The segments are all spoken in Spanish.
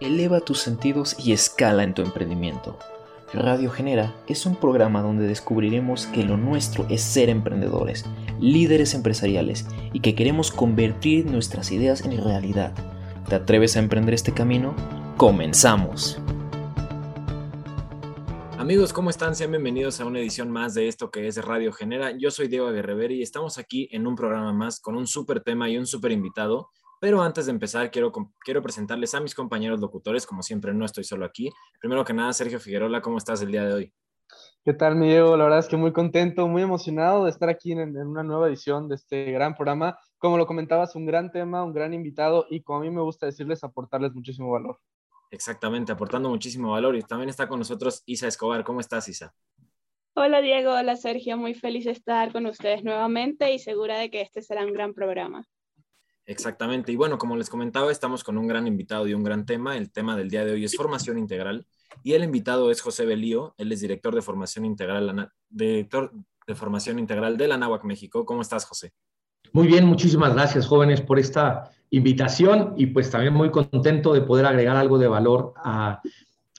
Eleva tus sentidos y escala en tu emprendimiento. Radio Genera es un programa donde descubriremos que lo nuestro es ser emprendedores, líderes empresariales y que queremos convertir nuestras ideas en realidad. ¿Te atreves a emprender este camino? ¡Comenzamos! Amigos, ¿cómo están? Sean bienvenidos a una edición más de esto que es Radio Genera. Yo soy Diego Guerreveri y estamos aquí en un programa más con un súper tema y un súper invitado pero antes de empezar, quiero, quiero presentarles a mis compañeros locutores. Como siempre, no estoy solo aquí. Primero que nada, Sergio Figueroa, ¿cómo estás el día de hoy? ¿Qué tal, mi Diego? La verdad es que muy contento, muy emocionado de estar aquí en, en, una nueva edición de este gran programa. Como lo comentabas, un gran tema, un gran invitado y como a mí me gusta decirles, aportarles muchísimo valor. Exactamente, aportando muchísimo valor. Y también está con nosotros Isa Escobar. ¿Cómo estás, Isa? Hola, Diego. Hola, Sergio. Muy feliz de estar con ustedes nuevamente y segura de que este será un gran programa. Exactamente. Y bueno, como les comentaba, estamos con un gran invitado y un gran tema. El tema del día de hoy es formación integral. Y el invitado es José Belío. Él es director de formación integral, director de formación integral de la NAWAC México. ¿Cómo estás, José? Muy bien, muchísimas gracias, jóvenes, por esta invitación y pues también muy contento de poder agregar algo de valor a,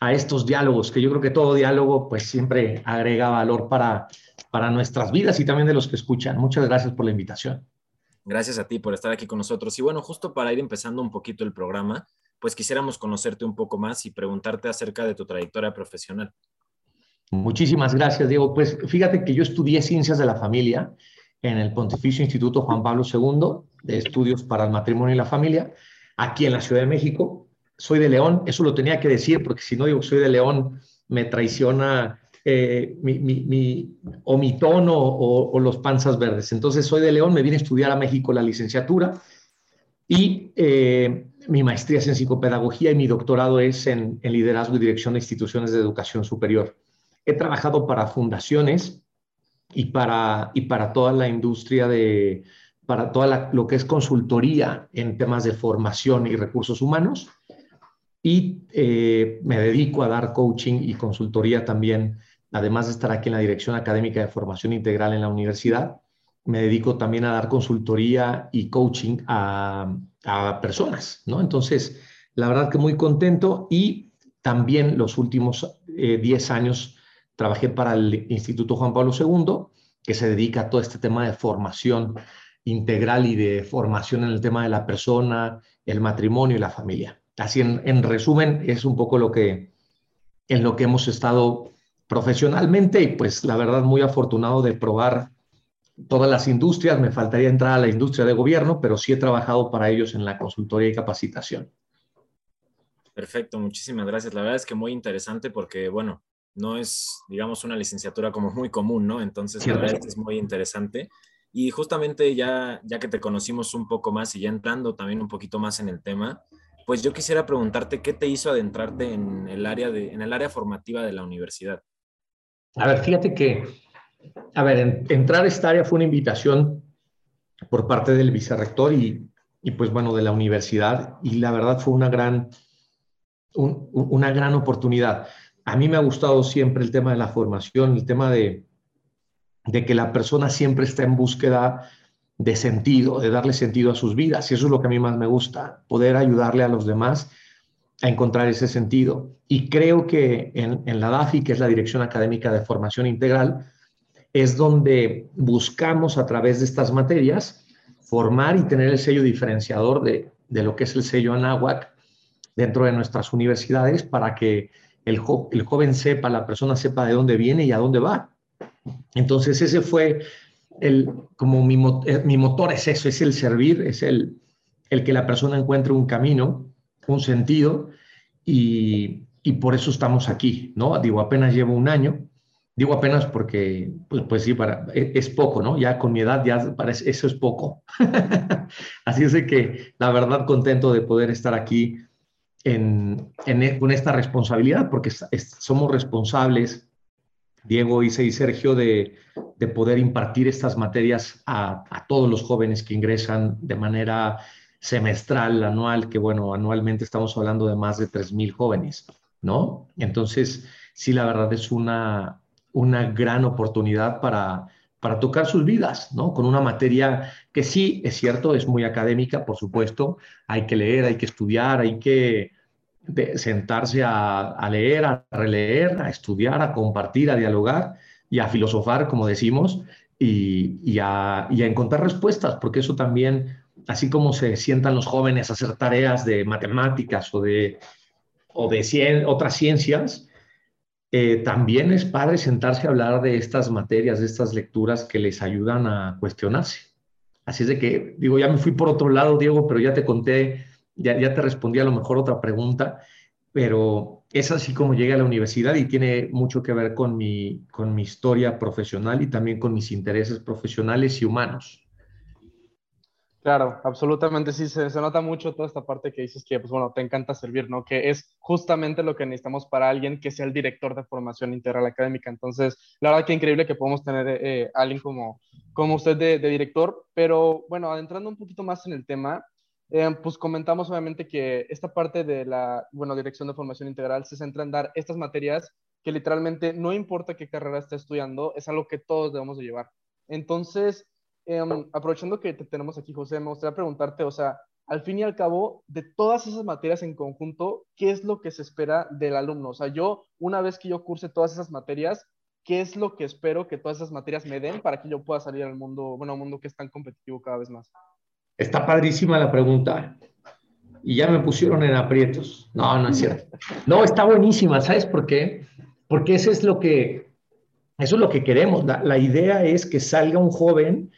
a estos diálogos, que yo creo que todo diálogo pues siempre agrega valor para, para nuestras vidas y también de los que escuchan. Muchas gracias por la invitación. Gracias a ti por estar aquí con nosotros. Y bueno, justo para ir empezando un poquito el programa, pues quisiéramos conocerte un poco más y preguntarte acerca de tu trayectoria profesional. Muchísimas gracias, Diego. Pues fíjate que yo estudié Ciencias de la Familia en el Pontificio Instituto Juan Pablo II de Estudios para el Matrimonio y la Familia, aquí en la Ciudad de México. Soy de León, eso lo tenía que decir porque si no digo soy de León, me traiciona eh, mi, o mi tono o, los panzas verdes. Entonces soy de León, me vine a estudiar a México la licenciatura y eh, mi maestría es en psicopedagogía y mi doctorado es en, liderazgo y dirección de instituciones de educación superior. He trabajado para fundaciones y para, y para toda la industria de, para toda lo que es consultoría en temas de formación y recursos humanos. Y eh, me dedico a dar coaching y consultoría también además de estar aquí en la Dirección Académica de Formación Integral en la universidad, me dedico también a dar consultoría y coaching a, personas, ¿no? Entonces, la verdad que muy contento y también los últimos 10 eh, años trabajé para el Instituto Juan Pablo II, que se dedica a todo este tema de formación integral y de formación en el tema de la persona, el matrimonio y la familia. Así en, en resumen, es un poco lo que, en lo que hemos estado profesionalmente y pues la verdad muy afortunado de probar todas las industrias. Me faltaría entrar a la industria de gobierno, pero sí he trabajado para ellos en la consultoría y capacitación. Perfecto, muchísimas gracias. La verdad es que muy interesante porque, bueno, no es, digamos, una licenciatura como muy común, ¿no? Entonces, la verdad es, que es muy interesante. Y justamente ya, ya que te conocimos un poco más y ya entrando también un poquito más en el tema, pues yo quisiera preguntarte qué te hizo adentrarte en el área, de, en el área formativa de la universidad. A ver, fíjate que, a ver, entrar a esta área fue una invitación por parte del vicerrector y, y pues bueno, de la universidad y la verdad fue una gran, una gran oportunidad. A mí me ha gustado siempre el tema de la formación, el tema de, de que la persona siempre está en búsqueda de sentido, de darle sentido a sus vidas. Y eso es lo que a mí más me gusta, poder ayudarle a los demás a encontrar ese sentido. Y creo que en, la DAFI, que es la Dirección Académica de Formación Integral, es donde buscamos a través de estas materias formar y tener el sello diferenciador de, lo que es el sello ANAWAC dentro de nuestras universidades para que el, el joven sepa, la persona sepa de dónde viene y a dónde va. Entonces ese fue el, como mi, eh, mi motor es eso, es el servir, es el, el que la persona encuentre un camino un sentido y, por eso estamos aquí, ¿no? Digo, apenas llevo un año, digo apenas porque, pues, pues sí, para, e, es, poco, ¿no? Ya con mi edad, ya parece, eso es poco. Así es de que, la verdad, contento de poder estar aquí en, e, con esta responsabilidad, porque somos responsables, Diego, Isa y Sergio, de, poder impartir estas materias a, a todos los jóvenes que ingresan de manera semestral, anual, que bueno, anualmente estamos hablando de más de 3.000 jóvenes, ¿no? Entonces, sí, la verdad es una, una gran oportunidad para, para tocar sus vidas, ¿no? Con una materia que sí, es cierto, es muy académica, por supuesto, hay que leer, hay que estudiar, hay que, sentarse a, leer, a releer, a estudiar, a compartir, a dialogar y a filosofar, como decimos, y, a, encontrar respuestas, porque eso también, así como se sientan los jóvenes a hacer tareas de matemáticas o de, o de otras ciencias, eh, también es padre sentarse a hablar de estas materias, de estas lecturas que les ayudan a cuestionarse. Así es de que, digo, ya me fui por otro lado, Diego, pero ya te conté ya, te respondí a lo mejor otra pregunta, pero es así como llegué a la universidad y tiene mucho que ver con mi, con mi historia profesional y también con mis intereses profesionales y humanos. Claro, absolutamente sí, se, nota mucho toda esta parte que dices que, pues bueno, te encanta servir, ¿no? Que es justamente lo que necesitamos para alguien que sea el director de formación integral académica. Entonces, la verdad que increíble que podamos tener eh, alguien como, como usted de, de, director, pero bueno, adentrando un poquito más en el tema, eh, pues comentamos obviamente que esta parte de la, bueno, dirección de formación integral se centra en dar estas materias que literalmente no importa qué carrera esté estudiando, es algo que todos debemos de llevar. Entonces, em, aprovechando que te tenemos aquí, José, me gustaría preguntarte, o sea, al fin y al cabo, de todas esas materias en conjunto, ¿qué es lo que se espera del alumno? O sea, yo, una vez que yo curse todas esas materias, ¿qué es lo que espero que todas esas materias me den para que yo pueda salir al mundo, bueno, un mundo que es tan competitivo cada vez más? Está padrísima la pregunta. Y ya me pusieron en aprietos. No, no es cierto. No, está buenísima. ¿Sabes por qué? Porque eso es lo que, eso es lo que queremos. La, idea es que salga un joven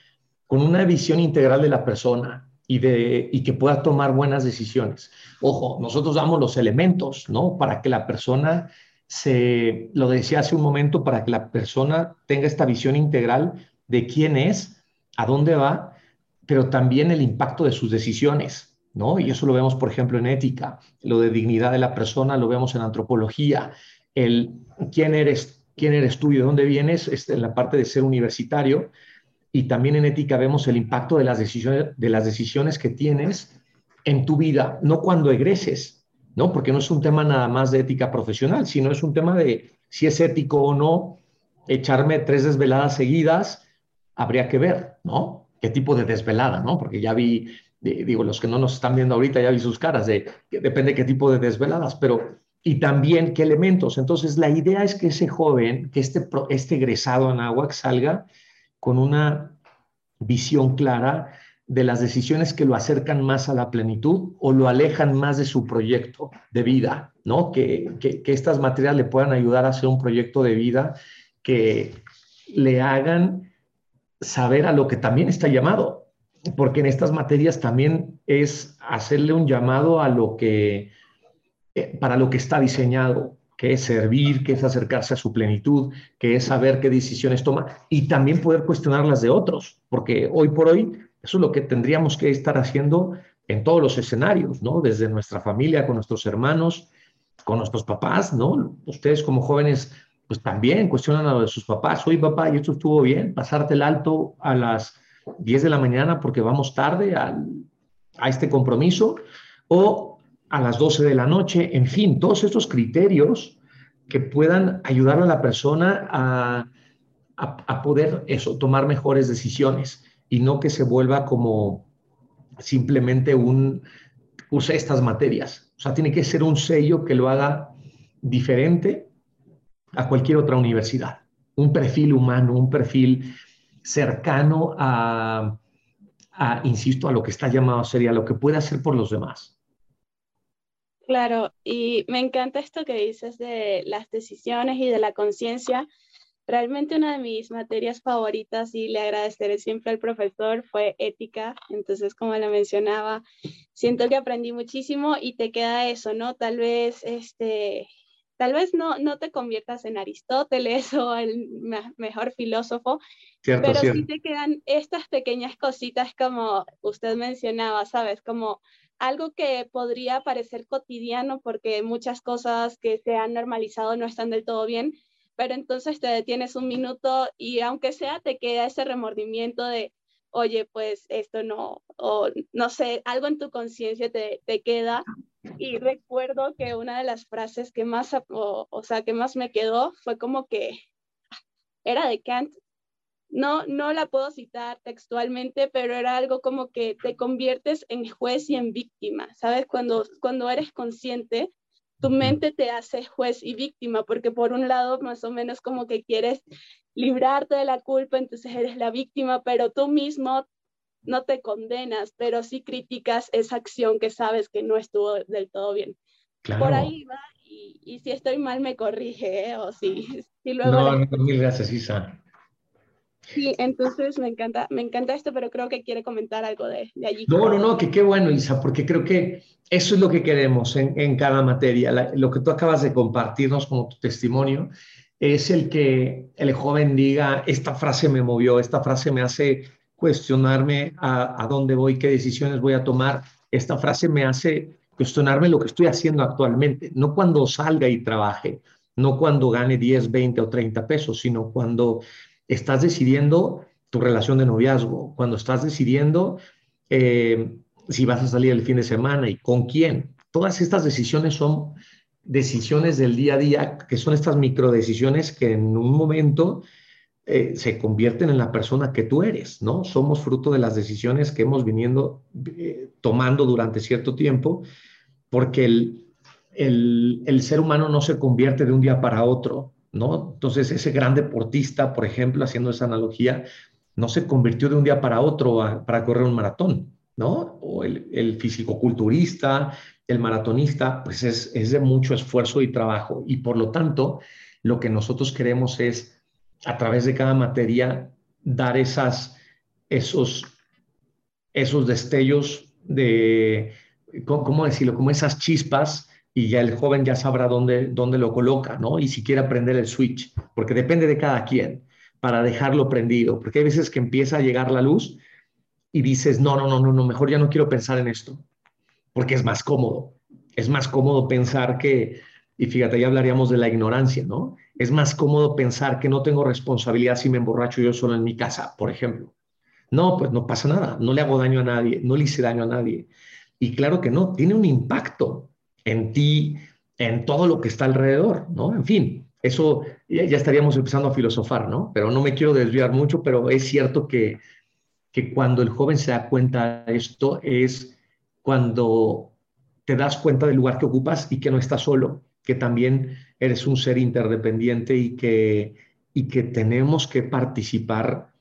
con una visión integral de la persona y, de, y que pueda tomar buenas decisiones. Ojo, nosotros damos los elementos, ¿no? Para que la persona se, lo decía hace un momento, para que la persona tenga esta visión integral de quién es, a dónde va pero también el impacto de sus decisiones, ¿no? Y eso lo vemos, por ejemplo, en ética, lo de dignidad de la persona lo vemos en antropología, el quién eres, quién eres tú y de dónde vienes, este, en la parte de ser universitario, y también en ética vemos el impacto de las decisiones, de las decisiones que tienes en tu vida, no cuando egreses, ¿no? Porque no es un tema nada más de ética profesional, sino es un tema de si es ético o no echarme tres desveladas seguidas, habría que ver, ¿no? qué tipo de desvelada, ¿no? Porque ya vi, digo, los que no nos están viendo ahorita, ya vi sus caras, de, que depende qué tipo de desveladas, pero, y también qué elementos. Entonces, la idea es que ese joven, que este, este egresado en Aguac salga con una visión clara de las decisiones que lo acercan más a la plenitud o lo alejan más de su proyecto de vida, ¿no? Que, que, estas materias le puedan ayudar a hacer un proyecto de vida que le hagan saber a lo que también está llamado, porque en estas materias también es hacerle un llamado a lo que, eh, para lo que está diseñado, que es servir, que es acercarse a su plenitud, que es saber qué decisiones toma y también poder cuestionar las de otros, porque hoy por hoy eso es lo que tendríamos que estar haciendo en todos los escenarios, ¿no? Desde nuestra familia, con nuestros hermanos, con nuestros papás, ¿no? Ustedes como jóvenes pues también cuestionan a lo de sus papás. Oye, papá, ¿y esto estuvo bien? Pasarte el alto a las 10 de la mañana porque vamos tarde a este compromiso o a las 12 de la noche. En fin, todos estos criterios que puedan ayudar a la persona a, a, poder eso, tomar mejores decisiones y no que se vuelva como simplemente un, use estas materias. O sea, tiene que ser un sello que lo haga diferente a cualquier otra universidad. Un perfil humano, un perfil cercano a, insisto, a lo que está llamado a ser y a lo que puede hacer por los demás. Claro, y me encanta esto que dices de las decisiones y de la conciencia. Realmente una de mis materias favoritas y le agradeceré siempre al profesor fue ética. Entonces, como lo mencionaba, siento que aprendí muchísimo y te queda eso, ¿no? Tal vez este, tal vez no, no te conviertas en Aristóteles o el mejor filósofo, pero sí te quedan estas pequeñas cositas como usted mencionaba, ¿sabes? Como algo que podría parecer cotidiano porque muchas cosas que se han normalizado no están del todo bien, pero entonces te detienes un minuto y aunque sea te queda ese remordimiento de, oye, pues esto no, o no sé, algo en tu conciencia te, te queda y recuerdo que una de las frases que más, o, sea, que más me quedó fue como que era de Kant. No, no la puedo citar textualmente, pero era algo como que te conviertes en juez y en víctima, ¿sabes? Cuando, cuando eres consciente tu mente te hace juez y víctima, porque por un lado más o menos como que quieres librarte de la culpa, entonces eres la víctima, pero tú mismo no te condenas, pero sí criticas esa acción que sabes que no estuvo del todo bien. Por ahí va, y, si estoy mal me corrige, ¿eh? o si, luego... No, no, mil gracias, Isa. Sí, entonces me encanta, me encanta esto, pero creo que quiere comentar algo de, allí. No, no, no, que qué bueno, Isa, porque creo que eso es lo que queremos en, en cada materia. lo que tú acabas de compartirnos como tu testimonio es el que el joven diga, esta frase me movió, esta frase me hace cuestionarme a, a dónde voy, qué decisiones voy a tomar. Esta frase me hace cuestionarme lo que estoy haciendo actualmente, no cuando salga y trabaje, no cuando gane 10, 20 o 30 pesos, sino cuando estás decidiendo tu relación de noviazgo, cuando estás decidiendo eh, si vas a salir el fin de semana y con quién. Todas estas decisiones son decisiones del día a día, que son estas micro decisiones que en un momento eh, se convierten en la persona que tú eres, ¿no? Somos fruto de las decisiones que hemos viniendo eh, tomando durante cierto tiempo, porque el, el ser humano no se convierte de un día para otro, ¿no? Entonces, ese gran deportista, por ejemplo, haciendo esa analogía, no se convirtió de un día para otro para correr un maratón, ¿no? O el, el fisicoculturista, el maratonista, pues es, es de mucho esfuerzo y trabajo. Y por lo tanto, lo que nosotros queremos es, a través de cada materia, dar esas, esos, esos destellos de, ¿cómo decirlo? Como esas chispas y ya el joven ya sabrá dónde, dónde lo coloca, ¿no? Y si quiere aprender el switch, porque depende de cada quien para dejarlo prendido, porque hay veces que empieza a llegar la luz y dices, no, no, no, no, no, mejor ya no quiero pensar en esto, porque es más cómodo, es más cómodo pensar que, y fíjate, ya hablaríamos de la ignorancia, ¿no? Es más cómodo pensar que no tengo responsabilidad si me emborracho yo solo en mi casa, por ejemplo. No, pues no pasa nada, no le hago daño a nadie, no le hice daño a nadie. Y claro que no, tiene un impacto, en ti, en todo lo que está alrededor, ¿no? En fin, eso ya, estaríamos empezando a filosofar, ¿no? Pero no me quiero desviar mucho, pero es cierto que, que cuando el joven se da cuenta de esto es cuando te das cuenta del lugar que ocupas y que no estás solo, que también eres un ser interdependiente y que, y que tenemos que participar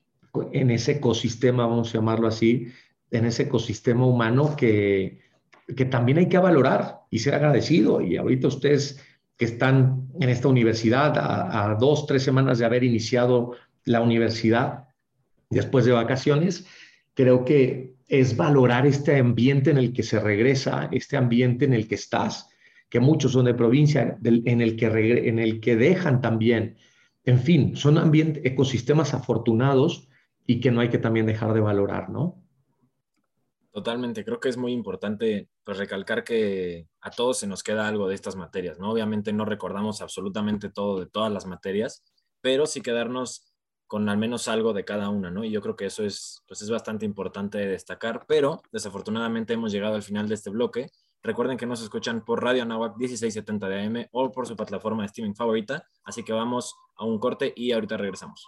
en ese ecosistema, vamos a llamarlo así, en ese ecosistema humano que, que también hay que valorar y ser agradecido. Y ahorita ustedes que están en esta universidad a, dos, tres semanas de haber iniciado la universidad después de vacaciones, creo que es valorar este ambiente en el que se regresa, este ambiente en el que estás, que muchos son de provincia, en, el que en el que dejan también. En fin, son ambientes, ecosistemas afortunados y que no hay que también dejar de valorar, ¿no? Totalmente, creo que es muy importante pues, recalcar que a todos se nos queda algo de estas materias, ¿no? Obviamente no recordamos absolutamente todo de todas las materias, pero sí quedarnos con al menos algo de cada una, ¿no? Y yo creo que eso es, pues es bastante importante destacar, pero desafortunadamente hemos llegado al final de este bloque. Recuerden que nos escuchan por Radio Nahuac 1670 de AM o por su plataforma de streaming favorita, así que vamos a un corte y ahorita regresamos.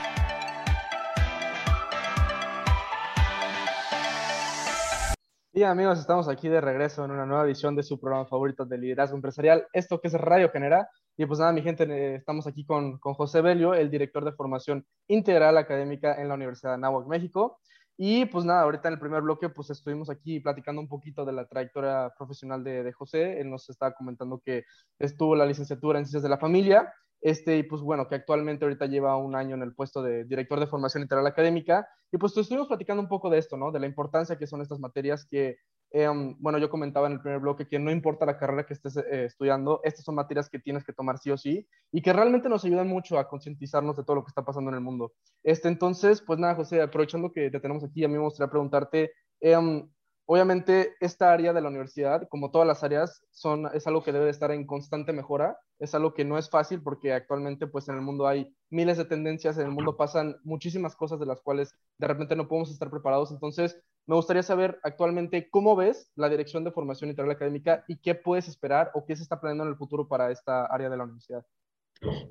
Amigos, estamos aquí de regreso en una nueva edición de su programa favorito de liderazgo empresarial, esto que es Radio Genera. Y pues nada, mi gente, eh, estamos aquí con, con José Belio, el director de formación integral académica en la Universidad de Anáhuac, México. Y pues nada, ahorita en el primer bloque pues estuvimos aquí platicando un poquito de la trayectoria profesional de, de José. Él nos estaba comentando que estuvo la licenciatura en Ciencias de la Familia este, y pues bueno, que actualmente ahorita lleva un año en el puesto de director de formación integral académica. Y pues estuvimos platicando un poco de esto, ¿no? De la importancia que son estas materias que, em, bueno, yo comentaba en el primer bloque que no importa la carrera que estés eh, estudiando, estas son materias que tienes que tomar sí o sí y que realmente nos ayudan mucho a concientizarnos de todo lo que está pasando en el mundo. Este, entonces, pues nada, José, aprovechando que te tenemos aquí, a mí me gustaría preguntarte, em, Obviamente, esta área de la universidad, como todas las áreas, son, es algo que debe estar en constante mejora. Es algo que no es fácil porque actualmente, pues en el mundo hay miles de tendencias, en el mundo pasan muchísimas cosas de las cuales de repente no podemos estar preparados. Entonces, me gustaría saber actualmente cómo ves la Dirección de Formación Integral Académica y qué puedes esperar o qué se está planeando en el futuro para esta área de la universidad.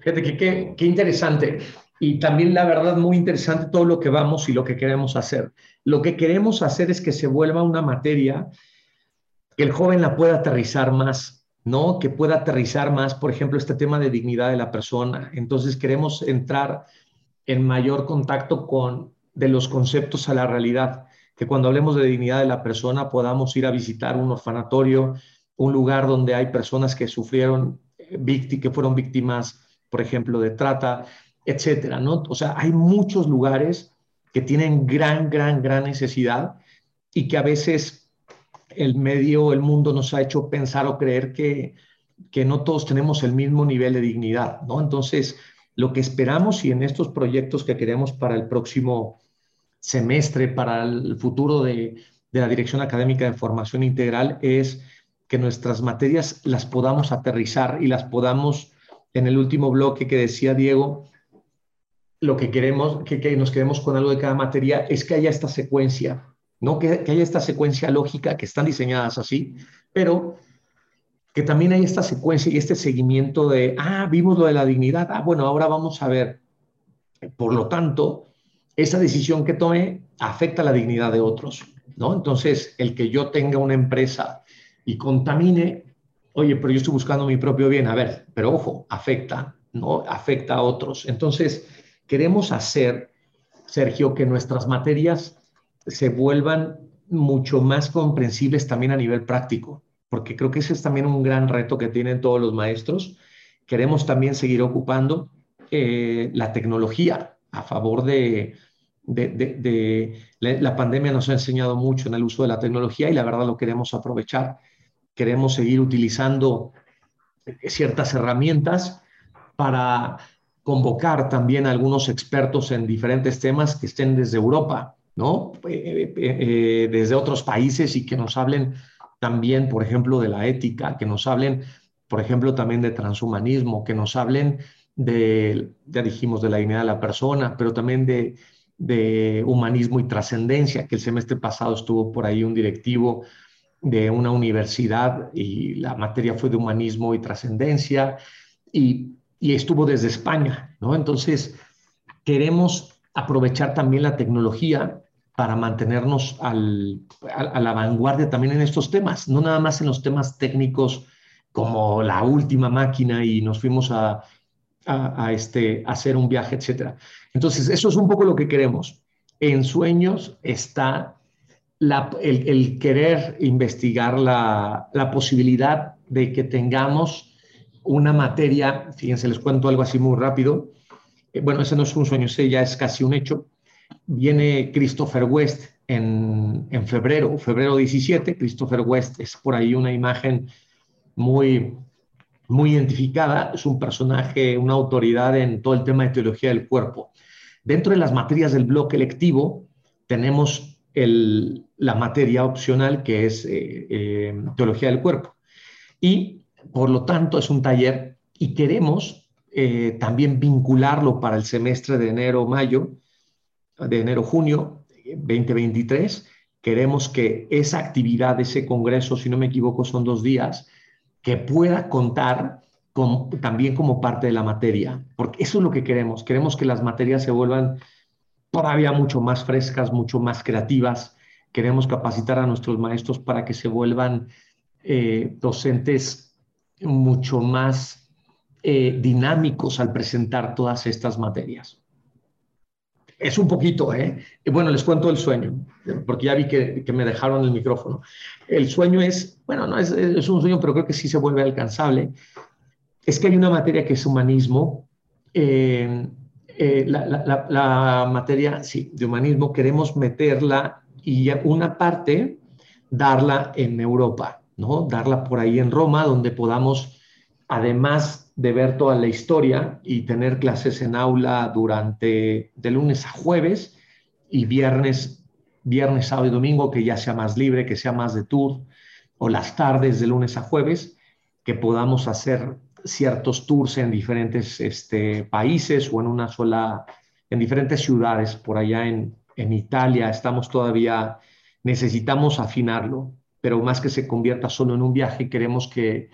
Fíjate qué interesante y también la verdad muy interesante todo lo que vamos y lo que queremos hacer. Lo que queremos hacer es que se vuelva una materia que el joven la pueda aterrizar más, ¿no? Que pueda aterrizar más, por ejemplo, este tema de dignidad de la persona. Entonces queremos entrar en mayor contacto con de los conceptos a la realidad, que cuando hablemos de dignidad de la persona podamos ir a visitar un orfanatorio, un lugar donde hay personas que sufrieron, que fueron víctimas, por ejemplo, de trata, etcétera, ¿no? O sea, hay muchos lugares que tienen gran, gran, gran necesidad y que a veces el medio, el mundo nos ha hecho pensar o creer que, que no todos tenemos el mismo nivel de dignidad, ¿no? Entonces, lo que esperamos y en estos proyectos que queremos para el próximo semestre, para el futuro de, de la Dirección Académica de Formación Integral, es que nuestras materias las podamos aterrizar y las podamos, en el último bloque que decía Diego, lo que queremos, que, nos quedemos con algo de cada materia, es que haya esta secuencia, ¿no? Que, que, haya esta secuencia lógica, que están diseñadas así, pero que también haya esta secuencia y este seguimiento de, ah, vimos lo de la dignidad, ah, bueno, ahora vamos a ver. Por lo tanto, esa decisión que tome afecta la dignidad de otros, ¿no? Entonces, el que yo tenga una empresa y contamine, oye, pero yo estoy buscando mi propio bien, a ver, pero ojo, afecta, ¿no? Afecta a otros. Entonces, queremos hacer, Sergio, que nuestras materias se vuelvan mucho más comprensibles también a nivel práctico, porque creo que ese es también un gran reto que tienen todos los maestros. Queremos también seguir ocupando eh, la tecnología a favor de, de, la, pandemia nos ha enseñado mucho en el uso de la tecnología y la verdad lo queremos aprovechar. Queremos seguir utilizando ciertas herramientas para convocar también a algunos expertos en diferentes temas que estén desde Europa, ¿no? Eh, eh, eh, desde otros países y que nos hablen también, por ejemplo, de la ética, que nos hablen, por ejemplo, también de transhumanismo, que nos hablen de, ya dijimos, de la dignidad de la persona, pero también de, de humanismo y trascendencia, que el semestre pasado estuvo por ahí un directivo de una universidad y la materia fue de humanismo y trascendencia. Y y estuvo desde España, ¿no? Entonces, queremos aprovechar también la tecnología para mantenernos a, la vanguardia también en estos temas, no nada más en los temas técnicos como la última máquina y nos fuimos a, este, hacer un viaje, etc. Entonces, eso es un poco lo que queremos. En sueños está el, el, querer investigar la, la posibilidad de que tengamos una materia, fíjense, les cuento algo así muy rápido. Eh, bueno, ese no es un sueño, ese ya es casi un hecho. Viene Christopher West en, en febrero, febrero 17. Christopher West es por ahí una imagen muy, muy identificada. Es un personaje, una autoridad en todo el tema de teología del cuerpo. Dentro de las materias del bloque lectivo tenemos el, la materia opcional que es eh, eh, teología del cuerpo. Y por lo tanto, es un taller y queremos eh, también vincularlo para el semestre de enero-mayo, de enero-junio 2023. Queremos que esa actividad, ese congreso, si no me equivoco, son dos días, que pueda contar también como parte de la materia, porque eso es lo que queremos. Queremos que las materias se vuelvan todavía mucho más frescas, mucho más creativas. Queremos capacitar a nuestros maestros para que se vuelvan eh, docentes mucho más eh, dinámicos al presentar todas estas materias. Es un poquito, ¿eh? Bueno, les cuento el sueño, porque ya vi que, me dejaron el micrófono. El sueño es, bueno, no es, es, un sueño, pero creo que sí se vuelve alcanzable. Es que hay una materia que es humanismo. Eh, eh, la, la, la, materia, sí, de humanismo, queremos meterla y una parte darla en Europa. Darla por ahí en Roma, donde podamos, además de ver toda la historia y tener clases en aula durante de lunes a jueves y viernes viernes, sábado y domingo, que ya sea más libre, que sea más de tour, o las tardes de lunes a jueves, que podamos hacer ciertos tours en diferentes este, países o en una sola, en diferentes ciudades, por allá en, en Italia, estamos todavía, necesitamos afinarlo, pero más que se convierta solo en un viaje, queremos que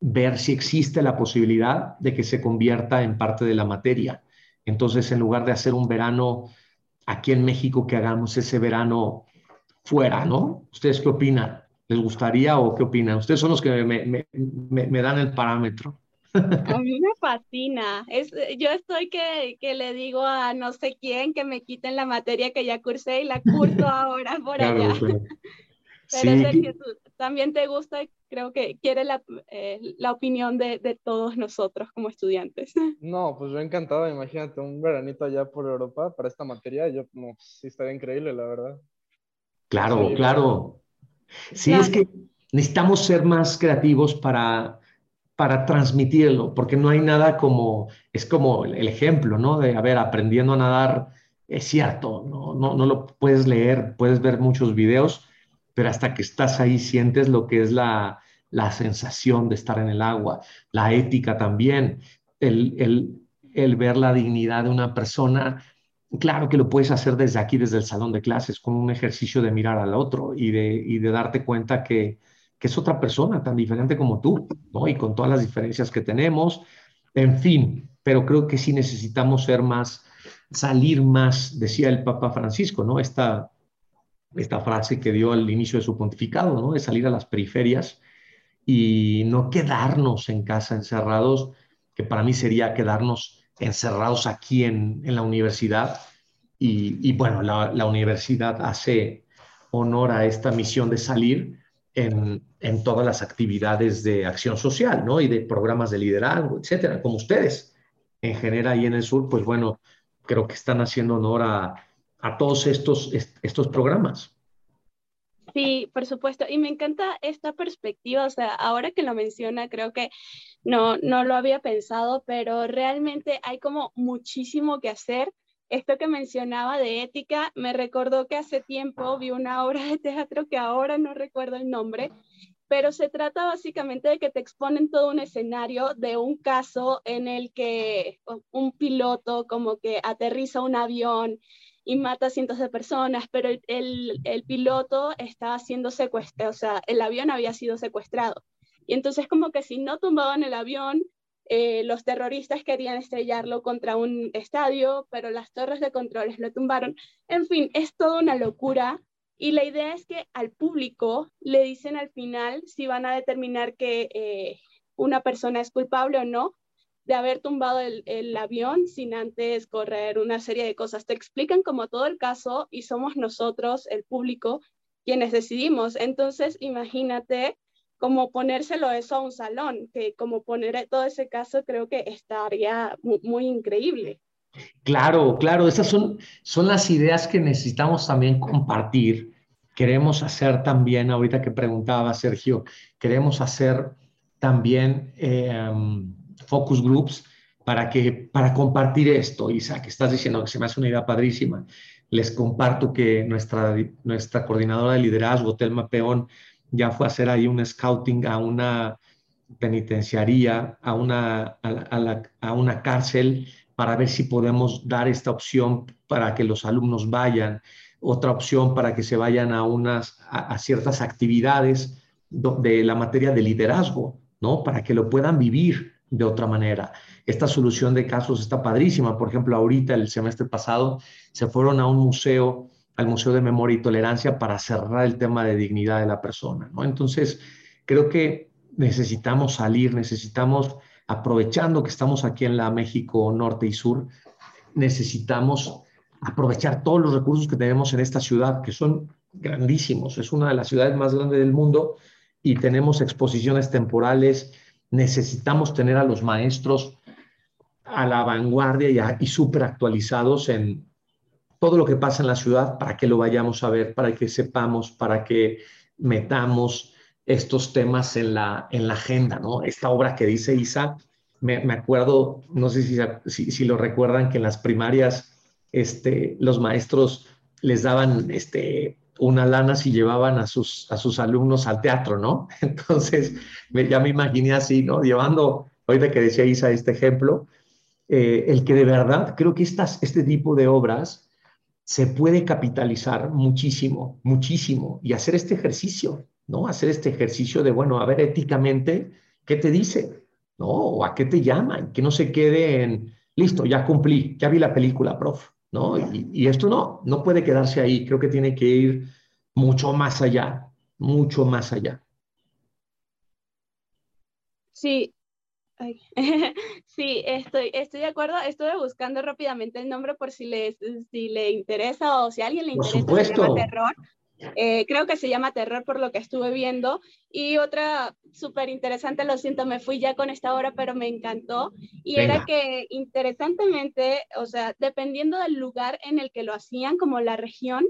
ver si existe la posibilidad de que se convierta en parte de la materia. Entonces, en lugar de hacer un verano aquí en México, que hagamos ese verano fuera, ¿no? ¿Ustedes qué opinan? ¿Les gustaría o qué opinan? Ustedes son los que me, dan el parámetro. A mí me fascina. Es, yo estoy que, que, le digo a no sé quién que me quiten la materia que ya cursé y la curso ahora por allá. Pero sí. también te gusta, creo que quiere la, eh, la opinión de, de, todos nosotros como estudiantes. No, pues yo encantado, imagínate un veranito allá por Europa para esta materia, yo no, sí estaría increíble, la verdad. Claro, claro. Sí, es que necesitamos ser más creativos para, para transmitirlo, porque no hay nada como, es como el ejemplo, ¿no? De, a ver, aprendiendo a nadar, es cierto, no, no, no lo puedes leer, puedes ver muchos videos, pero hasta que estás ahí sientes lo que es la, la sensación de estar en el agua, la ética también, el, el, el ver la dignidad de una persona Claro que lo puedes hacer desde aquí, desde el salón de clases, con un ejercicio de mirar al otro y de, y de darte cuenta que, que, es otra persona tan diferente como tú, ¿no? Y con todas las diferencias que tenemos, en fin, pero creo que sí necesitamos ser más, salir más, decía el Papa Francisco, ¿no? Esta, esta frase que dio al inicio de su pontificado, ¿no? De salir a las periferias y no quedarnos en casa encerrados, que para mí sería quedarnos encerrados aquí en, en la universidad. Y, y bueno, la, la, universidad hace honor a esta misión de salir en, en, todas las actividades de acción social, ¿no? Y de programas de liderazgo, etcétera, como ustedes. En general, y en el sur, pues bueno, creo que están haciendo honor a, a todos estos, estos programas. Sí, por supuesto. Y me encanta esta perspectiva. O sea, ahora que lo menciona, creo que no, no lo había pensado, pero realmente hay como muchísimo que hacer. Esto que mencionaba de ética, me recordó que hace tiempo vi una obra de teatro que ahora no recuerdo el nombre, pero se trata básicamente de que te exponen todo un escenario de un caso en el que un piloto como que aterriza un avión y mata a cientos de personas, pero el, el, piloto estaba siendo secuestrado, o sea, el avión había sido secuestrado. Y entonces como que si no tumbaban el avión, eh, los terroristas querían estrellarlo contra un estadio, pero las torres de controles lo tumbaron. En fin, es toda una locura. Y la idea es que al público le dicen al final si van a determinar que eh, una persona es culpable o no de haber tumbado el, el, avión sin antes correr una serie de cosas. Te explican como todo el caso y somos nosotros, el público, quienes decidimos. Entonces, imagínate como ponérselo eso a un salón, que como poner todo ese caso creo que estaría muy, increíble. Claro, claro, esas son, son las ideas que necesitamos también compartir. Queremos hacer también, ahorita que preguntaba Sergio, queremos hacer también eh, focus groups para, que, para compartir esto. Isa, que estás diciendo que se me hace una idea padrísima. Les comparto que nuestra, nuestra coordinadora de liderazgo, Telma Peón, ya fue hacer ahí un scouting a una penitenciaría, a una, a, la, a una cárcel, para ver si podemos dar esta opción para que los alumnos vayan, otra opción para que se vayan a, unas, a, a ciertas actividades de la materia de liderazgo, ¿no? Para que lo puedan vivir de otra manera. Esta solución de casos está padrísima. Por ejemplo, ahorita, el semestre pasado, se fueron a un museo al Museo de Memoria y Tolerancia para cerrar el tema de dignidad de la persona. ¿no? Entonces, creo que necesitamos salir, necesitamos, aprovechando que estamos aquí en la México Norte y Sur, necesitamos aprovechar todos los recursos que tenemos en esta ciudad, que son grandísimos. Es una de las ciudades más grandes del mundo y tenemos exposiciones temporales. Necesitamos tener a los maestros a la vanguardia y, y súper actualizados en, todo lo que pasa en la ciudad para que lo vayamos a ver, para que sepamos, para que metamos estos temas en la, en la agenda, ¿no? Esta obra que dice Isa, me, me acuerdo, no sé si, si, si, lo recuerdan, que en las primarias este, los maestros les daban este, una lana si llevaban a sus, a sus alumnos al teatro, ¿no? Entonces, ya me imaginé así, ¿no? Llevando, ahorita que decía Isa este ejemplo, eh, el que de verdad creo que estas, este tipo de obras se puede capitalizar muchísimo, muchísimo, y hacer este ejercicio, ¿no? Hacer este ejercicio de, bueno, a ver éticamente, ¿qué te dice? ¿No? ¿O a qué te llaman? Que no se quede en, listo, ya cumplí, ya vi la película, prof. ¿no? Y, esto no, no puede quedarse ahí, creo que tiene que ir mucho más allá, mucho más allá. Sí, sí, estoy, estoy de acuerdo. Estuve buscando rápidamente el nombre por si le, si le interesa o si a alguien le interesa. Por supuesto. terror. Eh, creo que se llama Terror por lo que estuve viendo. Y otra súper interesante, lo siento, me fui ya con esta hora, pero me encantó. Y era que interesantemente, o sea, dependiendo del lugar en el que lo hacían, como la región,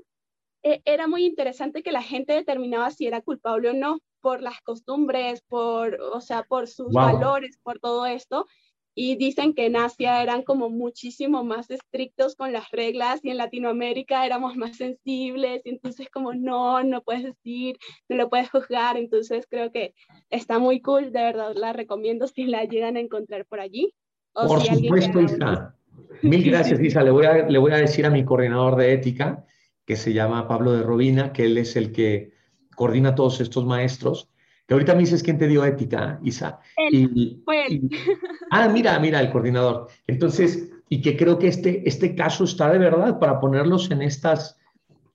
eh, era muy interesante que la gente determinaba si era culpable o no por las costumbres, por, o sea, por sus valores, por todo esto y dicen que en Asia eran como muchísimo más estrictos con las reglas y en Latinoamérica éramos más sensibles y entonces como no, no puedes decir, no lo puedes juzgar, entonces creo que está muy cool, de verdad la recomiendo si la llegan a encontrar por allí. por supuesto, Isa. Mil gracias, Isa. Le voy, a, le voy a decir a mi coordinador de ética, que se llama Pablo de Robina, que él es el que coordina a todos estos maestros, que ahorita me dices quién te dio ética, Isa. y, ah, mira, mira, el coordinador. Entonces, y que creo que este, este caso está de verdad para ponerlos en estas,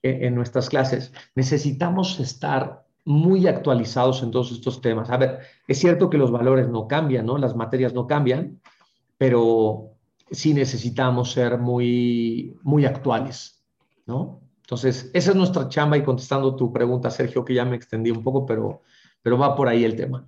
en nuestras clases. Necesitamos estar muy actualizados en todos estos temas. A ver, es cierto que los valores no cambian, ¿no? Las materias no cambian, pero sí necesitamos ser muy, muy actuales, ¿no? Entonces, esa es nuestra chamba y contestando tu pregunta, Sergio, que ya me extendí un poco, pero pero va por ahí el tema.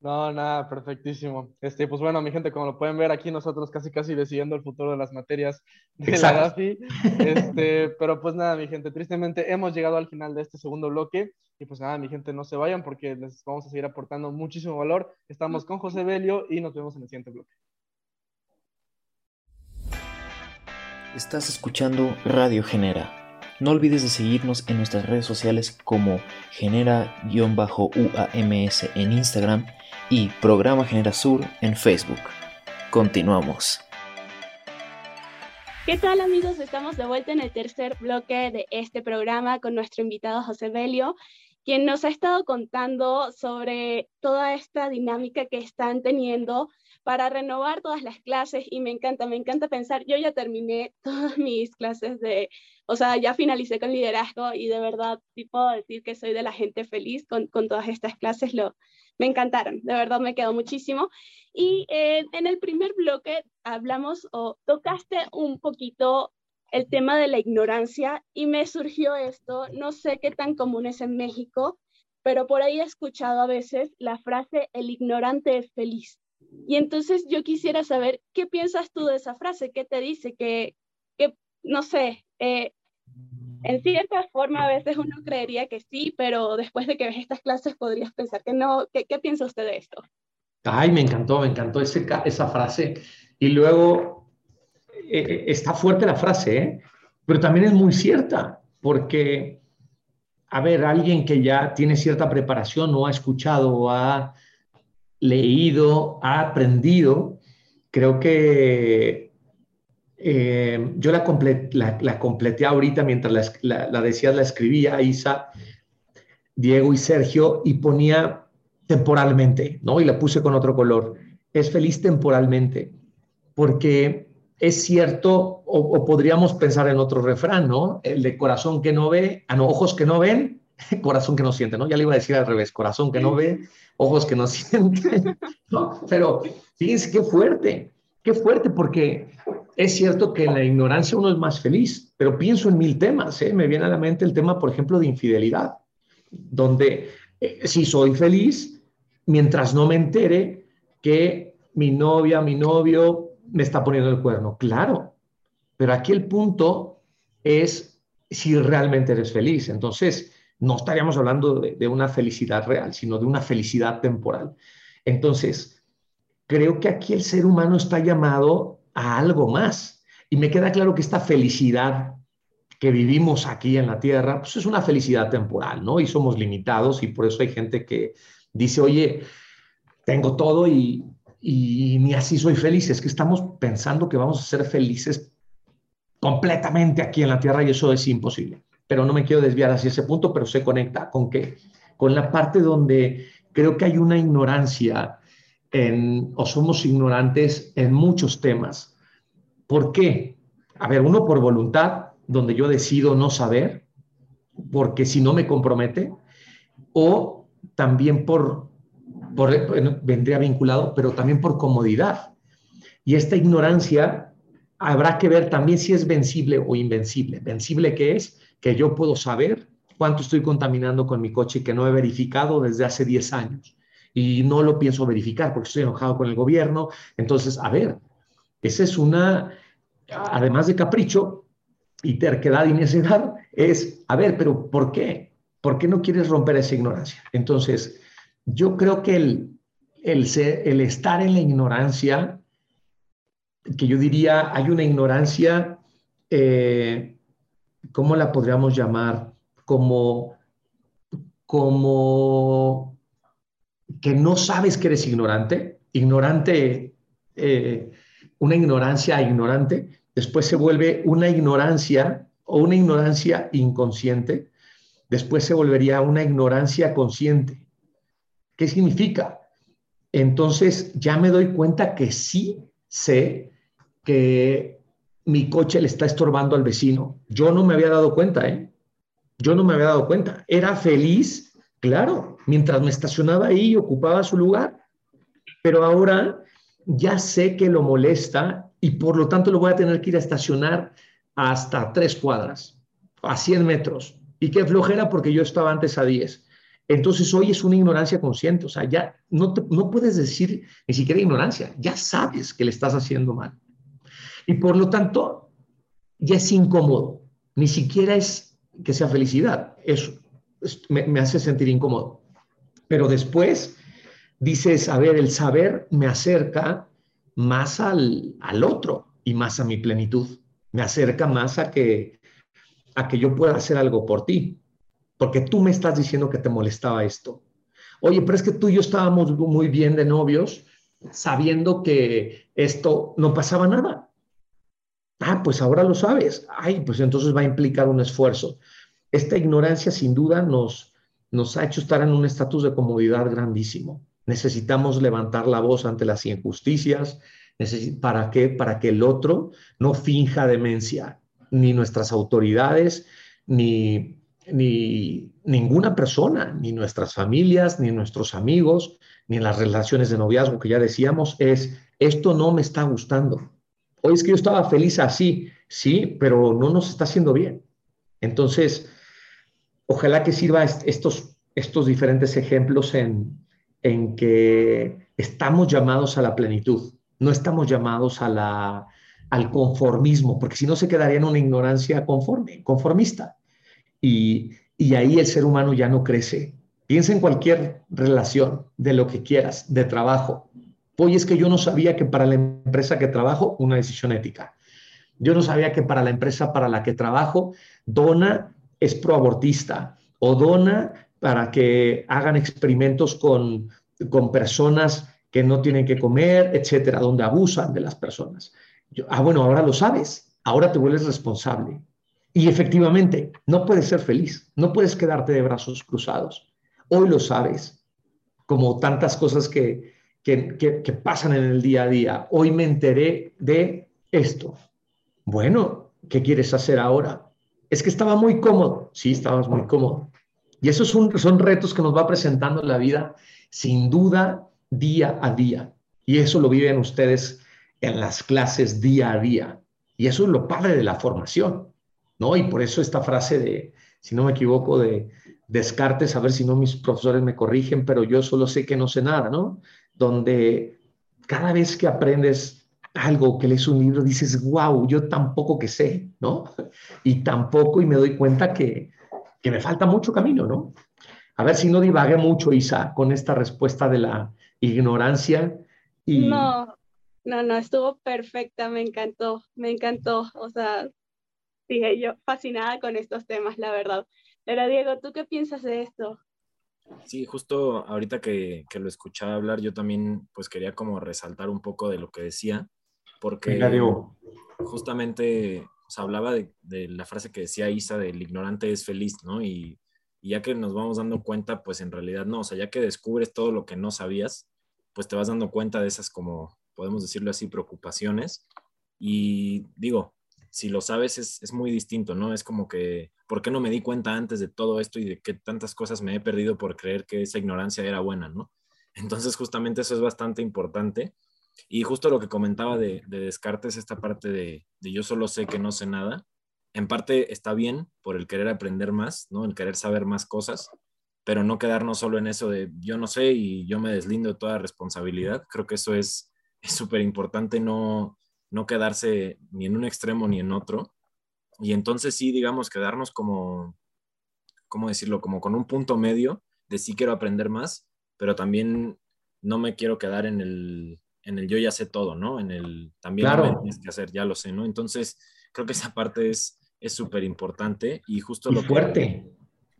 No, nada, perfectísimo. Este, pues bueno, mi gente, como lo pueden ver aquí, nosotros casi casi decidiendo el futuro de las materias de la DAFI. Este, pero pues nada, mi gente, tristemente hemos llegado al final de este segundo bloque. Y pues nada, mi gente, no se vayan porque les vamos a seguir aportando muchísimo valor. Estamos con José Belio y nos vemos en el siguiente bloque. Estás escuchando Radio Genera no olvides de seguirnos en nuestras redes sociales como genera-uams en Instagram y Programa Genera Sur en Facebook. Continuamos. ¿Qué tal amigos? Estamos de vuelta en el tercer bloque de este programa con nuestro invitado José Belio, quien nos ha estado contando sobre toda esta dinámica que están teniendo para renovar todas las clases y me encanta, me encanta pensar, yo ya terminé todas mis clases de, o sea, ya finalicé con liderazgo y de verdad puedo decir que soy de la gente feliz con, con todas estas clases, lo, me encantaron, de verdad me quedó muchísimo. Y eh, en el primer bloque hablamos o tocaste un poquito el tema de la ignorancia y me surgió esto, no sé qué tan común es en México, pero por ahí he escuchado a veces la frase el ignorante es feliz. Y entonces yo quisiera saber qué piensas tú de esa frase, qué te dice, que, que no sé, eh, en cierta forma a veces uno creería que sí, pero después de que ves estas clases podrías pensar que no. ¿Qué, qué piensa usted de esto? Ay, me encantó, me encantó ese, esa frase. Y luego, eh, eh, está fuerte la frase, pero también es muy cierta, porque, a ver, alguien que ya tiene cierta preparación o ha escuchado o ha leído, ha aprendido, creo que eh, yo la, la, completé ahorita mientras la, la, decías, la escribía Isa, Diego y Sergio y ponía temporalmente, ¿no? Y la puse con otro color. Es feliz temporalmente, porque es cierto, o, podríamos pensar en otro refrán, ¿no? El de corazón que no ve, a ah, no, ojos que no ven, corazón que no siente, ¿no? Ya le iba a decir al revés, corazón que no ve, ojos que no sienten, ¿no? Pero fíjense qué fuerte, qué fuerte, porque es cierto que en la ignorancia uno es más feliz, pero pienso en mil temas, ¿eh? Me viene a la mente el tema, por ejemplo, de infidelidad, donde eh, si soy feliz mientras no me entere que mi novia, mi novio me está poniendo el cuerno. Claro, pero aquí el punto es si realmente eres feliz. Entonces, no estaríamos hablando de, una felicidad real, sino de una felicidad temporal. Entonces, creo que aquí el ser humano está llamado a algo más. Y me queda claro que esta felicidad que vivimos aquí en la Tierra, pues es una felicidad temporal, ¿no? Y somos limitados y por eso hay gente que dice, oye, tengo todo y, y ni así soy feliz. Es que estamos pensando que vamos a ser felices completamente aquí en la Tierra y eso es imposible. Pero no me quiero desviar hacia ese punto, pero se conecta con qué? Con la parte donde creo que hay una ignorancia en, o somos ignorantes en muchos temas. ¿Por qué? A ver, uno por voluntad, donde yo decido no saber, porque si no me compromete, o también por, por vendría vinculado, pero también por comodidad. Y esta ignorancia habrá que ver también si es vencible o invencible. Vencible que es que yo puedo saber cuánto estoy contaminando con mi coche que no he verificado desde hace 10 años y no lo pienso verificar porque estoy enojado con el gobierno. Entonces, a ver, esa es una, además de capricho y terquedad y necedad, es, a ver, pero ¿por qué? ¿Por qué no quieres romper esa ignorancia? Entonces, yo creo que el, el, el estar en la ignorancia, que yo diría, hay una ignorancia, eh, ¿cómo la podríamos llamar? Como, como que no sabes que eres ignorante, ignorante, eh, una ignorancia ignorante, después se vuelve una ignorancia o una ignorancia inconsciente, después se volvería una ignorancia consciente. ¿Qué significa? Entonces ya me doy cuenta que sí sé que mi coche le está estorbando al vecino. Yo no me había dado cuenta, ¿eh? Yo no me había dado cuenta. Era feliz, claro, mientras me estacionaba ahí y ocupaba su lugar. Pero ahora ya sé que lo molesta y por lo tanto lo voy a tener que ir a estacionar hasta tres cuadras, a 100 metros. Y qué flojera porque yo estaba antes a 10. Entonces hoy es una ignorancia consciente, o sea, ya no, no puedes decir ni siquiera ignorancia, ya sabes que le estás haciendo mal. Y por lo tanto, ya es incómodo, ni siquiera es que sea felicidad, eso me, me hace sentir incómodo. Pero después dices, a ver, el saber me acerca más al, al otro y más a mi plenitud, me acerca más a que, a que yo pueda hacer algo por ti porque tú me estás diciendo que te molestaba esto. Oye, pero es que tú y yo estábamos muy bien de novios, sabiendo que esto no pasaba nada. Ah, pues ahora lo sabes. Ay, pues entonces va a implicar un esfuerzo. Esta ignorancia sin duda nos, nos ha hecho estar en un estatus de comodidad grandísimo. Necesitamos levantar la voz ante las injusticias. ¿Para qué? Para que el otro no finja demencia, ni nuestras autoridades, ni ni ninguna persona, ni nuestras familias, ni nuestros amigos, ni en las relaciones de noviazgo que ya decíamos, es, esto no me está gustando. Hoy es que yo estaba feliz así, sí, pero no nos está haciendo bien. Entonces, ojalá que sirva estos, estos diferentes ejemplos en, en que estamos llamados a la plenitud, no estamos llamados a la, al conformismo, porque si no se quedaría en una ignorancia conforme, conformista y, ahí el ser humano ya no crece. Piensa en cualquier relación, de lo que quieras, de trabajo. Oye, es que yo no sabía que para la empresa que trabajo, una decisión ética. Yo no sabía que para la empresa para la que trabajo, dona es proabortista o dona para que hagan experimentos con, con personas que no tienen que comer, etcétera, donde abusan de las personas. ah, bueno, ahora lo sabes, ahora te vuelves responsable. Y efectivamente, no puedes ser feliz, no puedes quedarte de brazos cruzados. Hoy lo sabes, como tantas cosas que, que, pasan en el día a día. Hoy me enteré de esto. Bueno, ¿qué quieres hacer ahora? Es que estaba muy cómodo. Sí, estabas muy cómodo. Y esos son, son retos que nos va presentando la vida, sin duda, día a día. Y eso lo viven ustedes en las clases día a día. Y eso es lo padre de la formación. ¿no? Y por eso esta frase de, si no me equivoco, de Descartes, a ver si no mis profesores me corrigen, pero yo solo sé que no sé nada, ¿no? Donde cada vez que aprendes algo, que lees un libro, dices, wow, yo tampoco que sé, ¿no? Y tampoco, y me doy cuenta que, que me falta mucho camino, ¿no? A ver si no divagué mucho, Isa, con esta respuesta de la ignorancia. No, no, no, estuvo perfecta, me encantó, me encantó. O sea, dije yo, fascinada con estos temas, la verdad. Pero Diego, ¿tú qué piensas de esto? Sí, justo ahorita que, que, lo escuchaba hablar, yo también pues quería como resaltar un poco de lo que decía, porque justamente hablaba de, de, la frase que decía Isa del ignorante es feliz, ¿no? Y, y, ya que nos vamos dando cuenta, pues en realidad no, o sea, ya que descubres todo lo que no sabías, pues te vas dando cuenta de esas como, podemos decirlo así, preocupaciones. Y digo, si lo sabes es, es muy distinto, ¿no? Es como que ¿por qué no me di cuenta antes de todo esto y de qué tantas cosas me he perdido por creer que esa ignorancia era buena, ¿no? Entonces, justamente eso es bastante importante. Y justo lo que comentaba de, Descartes, esta parte de, yo solo sé que no sé nada, en parte está bien por el querer aprender más, ¿no? El querer saber más cosas, pero no quedarnos solo en eso de yo no sé y yo me deslindo de toda responsabilidad. Creo que eso es súper importante, no, no quedarse ni en un extremo ni en otro, y entonces sí, digamos, quedarnos como, ¿cómo decirlo? Como con un punto medio de sí quiero aprender más, pero también no me quiero quedar en el, en el yo ya sé todo, ¿no? En el también claro. tienes que hacer, ya lo sé, ¿no? Entonces, creo que esa parte es súper importante y justo lo fuerte.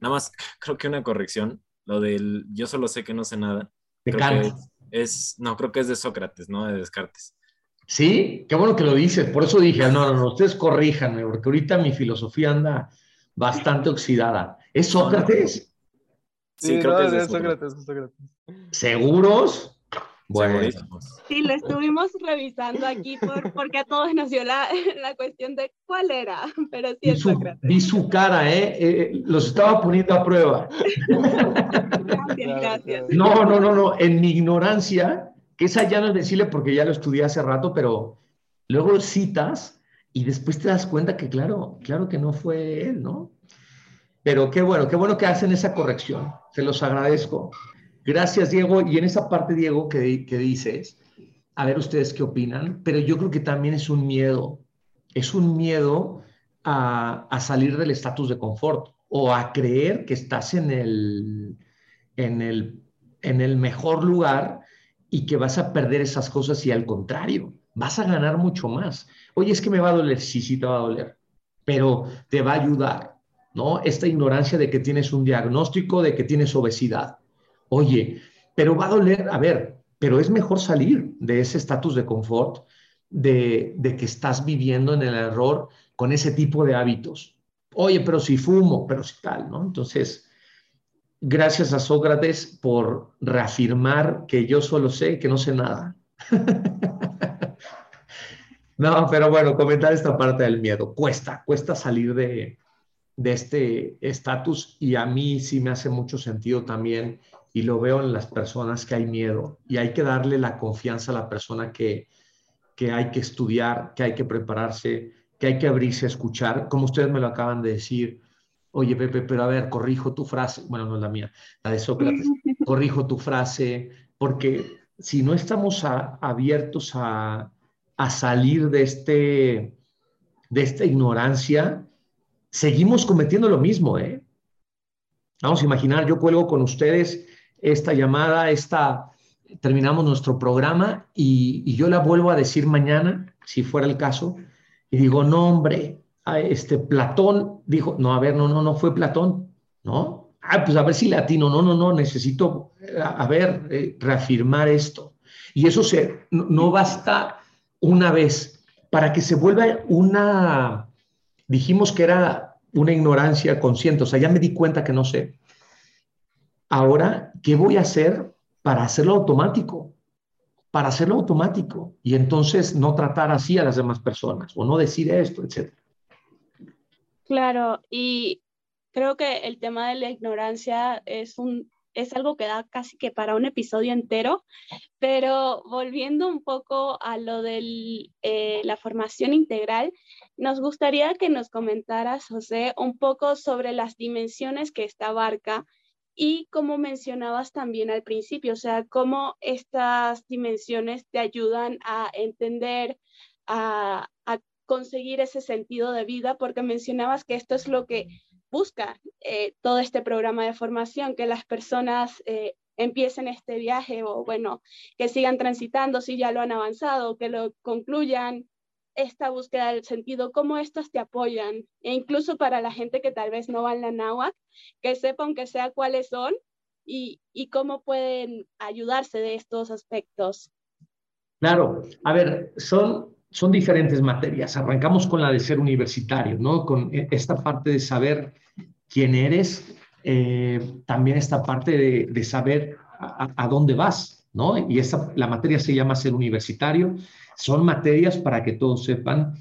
nada más, creo que una corrección, lo del yo solo sé que no sé nada. De creo que es, no, creo que es de Sócrates, no de Descartes. Sí, qué bueno que lo dices. Por eso dije, no, no, no, ustedes corríjanme, porque ahorita mi filosofía anda bastante oxidada. ¿Es Sócrates? Sí, creo que es, Sócrates, Sócrates. ¿Seguros? Bueno. Sí, lo estuvimos revisando aquí porque a todos nos dio la, la, cuestión de cuál era, pero sí es Sócrates. Vi su cara, ¿eh? ¿eh? Los estaba poniendo a prueba. Gracias, gracias. No, no, no, no. En mi ignorancia, esa ya no es decirle porque ya lo estudié hace rato, pero luego citas y después te das cuenta que claro, claro que no fue él, ¿no? Pero qué bueno, qué bueno que hacen esa corrección. Se los agradezco. Gracias, Diego. Y en esa parte, Diego, que, que dices, a ver ustedes qué opinan, pero yo creo que también es un miedo. Es un miedo a, a salir del estatus de confort o a creer que estás en el, en el, en el mejor lugar y que vas a perder esas cosas y al contrario, vas a ganar mucho más. Oye, es que me va a doler, sí, sí te va a doler, pero te va a ayudar, ¿no? Esta ignorancia de que tienes un diagnóstico, de que tienes obesidad. Oye, pero va a doler, a ver, pero es mejor salir de ese estatus de confort, de, de que estás viviendo en el error con ese tipo de hábitos. Oye, pero si fumo, pero si tal, ¿no? Entonces, gracias a Sócrates por reafirmar que yo solo sé que no sé nada. no, pero bueno, comentar esta parte del miedo. Cuesta, cuesta salir de, de este estatus y a mí sí me hace mucho sentido también y lo veo en las personas que hay miedo y hay que darle la confianza a la persona que, que hay que estudiar, que hay que prepararse, que hay que abrirse a escuchar, como ustedes me lo acaban de decir oye Pepe, pero a ver, corrijo tu frase, bueno, no es la mía, la de Sócrates, corrijo tu frase, porque si no estamos abiertos a, salir de, este, de esta ignorancia, seguimos cometiendo lo mismo, ¿eh? Vamos a imaginar, yo cuelgo con ustedes esta llamada, esta, terminamos nuestro programa y, y yo la vuelvo a decir mañana, si fuera el caso, y digo, no, hombre, este Platón dijo, no, a ver, no, no, no fue Platón, ¿no? Ah, pues a ver si latino, no, no, no, necesito, a, ver, eh, reafirmar esto. Y eso se, no, basta una vez para que se vuelva una, dijimos que era una ignorancia consciente, o sea, ya me di cuenta que no sé. Ahora, ¿qué voy a hacer para hacerlo automático? Para hacerlo automático y entonces no tratar así a las demás personas o no decir esto, etcétera. Claro, y creo que el tema de la ignorancia es un es algo que da casi que para un episodio entero, pero volviendo un poco a lo de eh, la formación integral, nos gustaría que nos comentaras, José, un poco sobre las dimensiones que esta abarca y como mencionabas también al principio, o sea, cómo estas dimensiones te ayudan a entender, a, a conseguir ese sentido de vida, porque mencionabas que esto es lo que busca eh, todo este programa de formación, que las personas eh, empiecen este viaje o bueno, que sigan transitando si ya lo han avanzado, que lo concluyan esta búsqueda del sentido, cómo estas te apoyan, e incluso para la gente que tal vez no va en la náhuatl, que sepa aunque sea cuáles son y, y cómo pueden ayudarse de estos aspectos. Claro, a ver, son, son diferentes materias. Arrancamos con la de ser universitario, ¿no? Con e, esta parte de saber quién eres, eh, también esta parte de, de saber a, a, dónde vas, ¿no? Y esa, la materia se llama ser universitario. Son materias para que todos sepan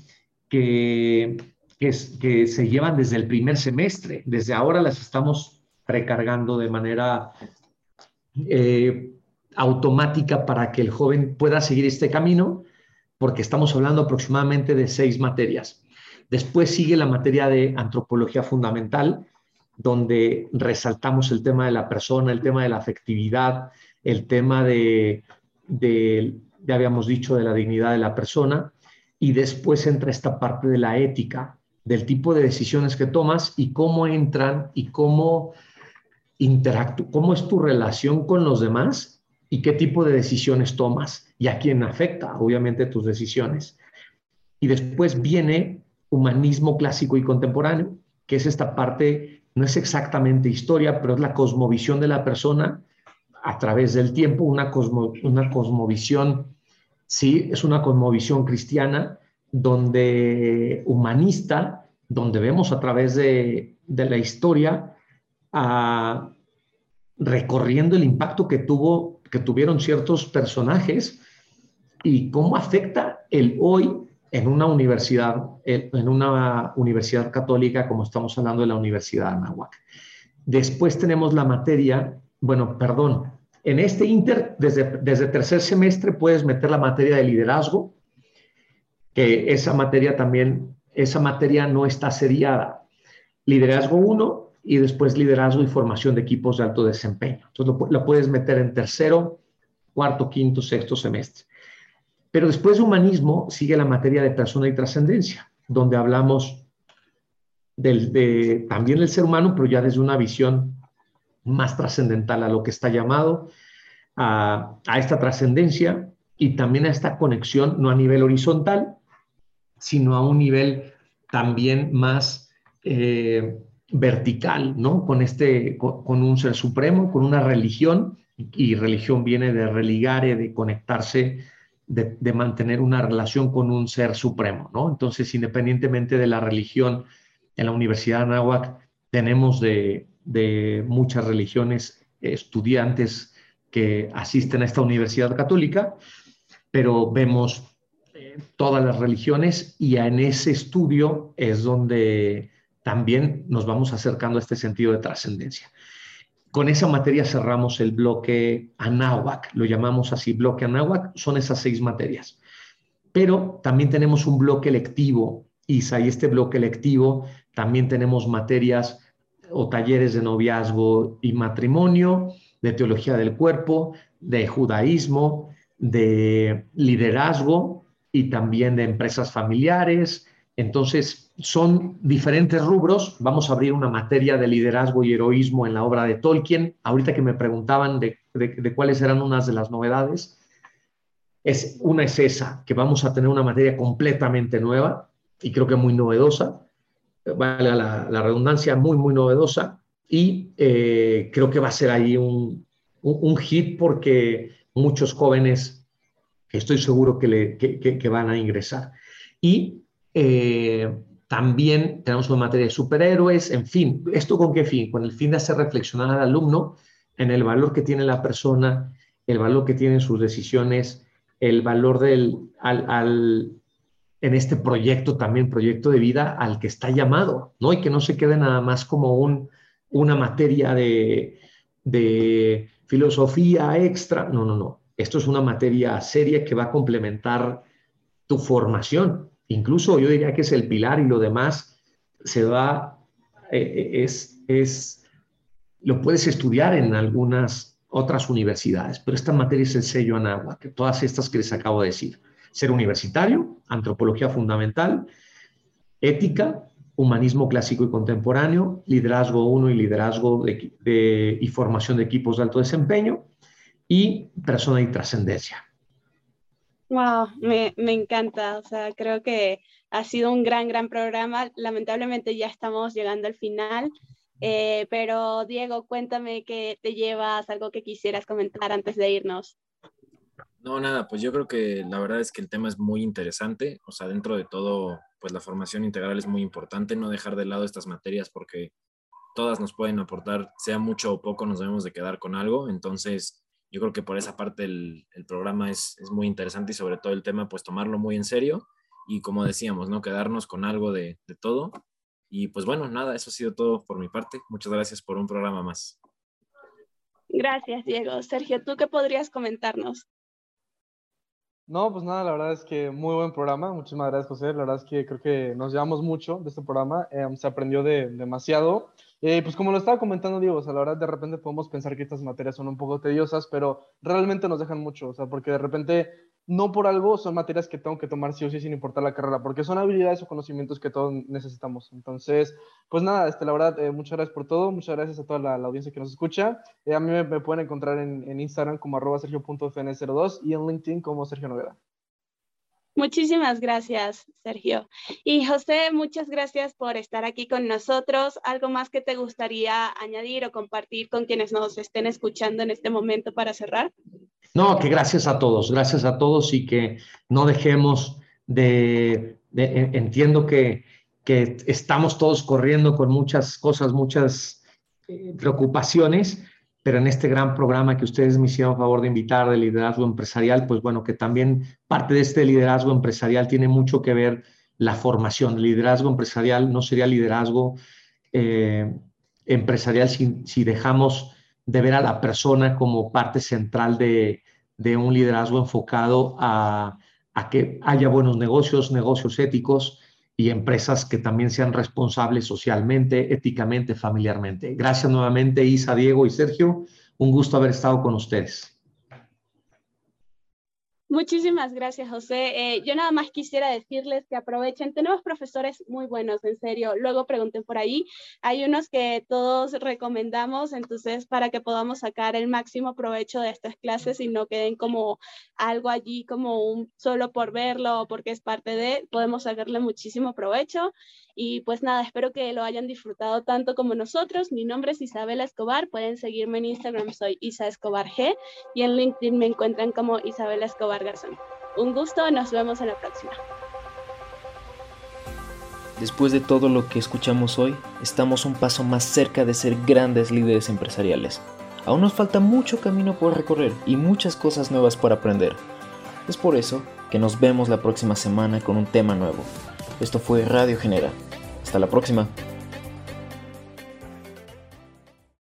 que, que, que se llevan desde el primer semestre. Desde ahora las estamos precargando de manera eh, automática para que el joven pueda seguir este camino, porque estamos hablando aproximadamente de seis materias. Después sigue la materia de antropología fundamental, donde resaltamos el tema de la persona, el tema de la afectividad, el tema de, ya habíamos dicho, de la dignidad de la persona, y después entra esta parte de la ética, del tipo de decisiones que tomas y cómo entran y cómo interactúan, cómo es tu relación con los demás y qué tipo de decisiones tomas y a quién afecta, obviamente, tus decisiones. Y después viene humanismo clásico y contemporáneo, que es esta parte, no es exactamente historia, pero es la cosmovisión de la persona a través del tiempo, una, cosmo, una cosmovisión, sí, es una cosmovisión cristiana, donde humanista, donde vemos a través de, de la historia recorriendo el impacto que, tuvo, que tuvieron ciertos personajes y cómo afecta el hoy en una universidad, en una universidad católica, como estamos hablando de la Universidad de Anáhuac. Después tenemos la materia, bueno, perdón, en este inter, desde, desde tercer semestre puedes meter la materia de liderazgo, que esa materia también, esa materia no está seriada. Liderazgo 1 y después liderazgo y formación de equipos de alto desempeño. Entonces lo, lo puedes meter en tercero, cuarto, quinto, sexto semestre. Pero después de humanismo sigue la materia de persona y trascendencia, donde hablamos del, de, también del ser humano, pero ya desde una visión más trascendental a lo que está llamado, a, a esta trascendencia y también a esta conexión, no a nivel horizontal, sino a un nivel también más eh, vertical, ¿no? Con, este, con, con, un ser supremo, con una religión, y religión viene de religare, de conectarse, de, mantener una relación con un ser supremo, ¿no? Entonces, independientemente de la religión, en la Universidad de Anáhuac tenemos de, de muchas religiones, estudiantes que asisten a esta universidad católica, pero vemos eh, todas las religiones y en ese estudio es donde también nos vamos acercando a este sentido de trascendencia. Con esa materia cerramos el bloque Anáhuac, lo llamamos así, bloque Anáhuac, son esas seis materias. Pero también tenemos un bloque lectivo, Isa, y este bloque lectivo también tenemos materias o talleres de noviazgo y matrimonio, de teología del cuerpo, de judaísmo, de liderazgo y también de empresas familiares. Entonces, son diferentes rubros. Vamos a abrir una materia de liderazgo y heroísmo en la obra de Tolkien. Ahorita que me preguntaban de, de, de cuáles eran unas de las novedades, es, una es esa, que vamos a tener una materia completamente nueva y creo que muy novedosa, vale la, la, redundancia, muy, muy novedosa y eh, creo que va a ser ahí un, un, un, hit porque muchos jóvenes estoy seguro que, le, que, que, que van a ingresar. Y eh, también tenemos una materia de superhéroes, en fin, ¿esto con qué fin? Con el fin de hacer reflexionar al alumno en el valor que tiene la persona, el valor que tienen sus decisiones, el valor del, al, al en este proyecto también, proyecto de vida al que está llamado, ¿no? Y que no se quede nada más como un, una materia de, de filosofía extra. No, no, no. Esto es una materia seria que va a complementar tu formación. Incluso yo diría que es el pilar y lo demás se va, eh, es, es, lo puedes estudiar en algunas otras universidades, pero esta materia es el sello Anáhuac, que todas estas que les acabo de decir ser universitario, antropología fundamental, ética, humanismo clásico y contemporáneo, liderazgo 1 y liderazgo de, de, y formación de equipos de alto desempeño y persona y trascendencia. Wow, me, me, encanta. O sea, creo que ha sido un gran, gran programa. Lamentablemente ya estamos llegando al final. Eh, pero Diego, cuéntame qué te llevas, algo que quisieras comentar antes de irnos. No, nada, pues yo creo que la verdad es que el tema es muy interesante. O sea, dentro de todo, pues la formación integral es muy importante, no dejar de lado estas materias porque todas nos pueden aportar, sea mucho o poco, nos debemos de quedar con algo. Entonces, yo creo que por esa parte el, el programa es, es, muy interesante y sobre todo el tema, pues tomarlo muy en serio y como decíamos, ¿no? Quedarnos con algo de, de todo. Y pues bueno, nada, eso ha sido todo por mi parte. Muchas gracias por un programa más. Gracias, Diego. Sergio, ¿tú qué podrías comentarnos? No, pues nada, la verdad es que muy buen programa. Muchísimas gracias, José. La verdad es que creo que nos llevamos mucho de este programa. Eh, se aprendió de, demasiado. Eh, pues como lo estaba comentando Diego, o sea, la verdad de repente podemos pensar que estas materias son un poco tediosas, pero realmente nos dejan mucho, o sea, porque de repente no por algo son materias que tengo que tomar sí o sí sin importar la carrera, porque son habilidades o conocimientos que todos necesitamos. Entonces, pues nada, este, la verdad, eh, muchas gracias por todo, muchas gracias a toda la, audiencia que nos escucha. Eh, a mí me, pueden encontrar en, Instagram como arroba sergio.fn02 y en LinkedIn como Sergio Noguera. Muchísimas gracias, Sergio. Y José, muchas gracias por estar aquí con nosotros. ¿Algo más que te gustaría añadir o compartir con quienes nos estén escuchando en este momento para cerrar? No, que gracias a todos, gracias a todos y que no dejemos de, entiendo que, que, estamos todos corriendo con muchas cosas, muchas eh, preocupaciones, pero en este gran programa que ustedes me hicieron favor de invitar de liderazgo empresarial, pues bueno, que también parte de este liderazgo empresarial tiene mucho que ver la formación. El liderazgo empresarial no sería liderazgo eh, empresarial si, si, dejamos de ver a la persona como parte central de, un liderazgo enfocado a que haya buenos negocios, negocios éticos, y empresas que también sean responsables socialmente, éticamente, familiarmente. Gracias nuevamente, Isa, Diego y Sergio. Un gusto haber estado con ustedes. Muchísimas gracias, José. Eh, yo nada más quisiera decirles que aprovechen. Tenemos profesores muy buenos, en serio. Luego pregunten por ahí. Hay unos que todos recomendamos, entonces, para que podamos sacar el máximo provecho de estas clases y no queden como algo allí, como un solo por verlo o porque es parte de, podemos sacarle muchísimo provecho. Y pues nada, espero que lo hayan disfrutado tanto como nosotros. Mi nombre es Isabela Escobar. Pueden seguirme en Instagram, soy Isa Escobar G. Y en LinkedIn me encuentran como Isabela Escobar Garzón. Un gusto, nos vemos en la próxima. Después de todo lo que escuchamos hoy, estamos un paso más cerca de ser grandes líderes empresariales. Aún nos falta mucho camino por recorrer y muchas cosas nuevas por aprender. Es por eso que nos vemos la próxima semana con un tema nuevo. Esto fue Radio Genera. Hasta la próxima.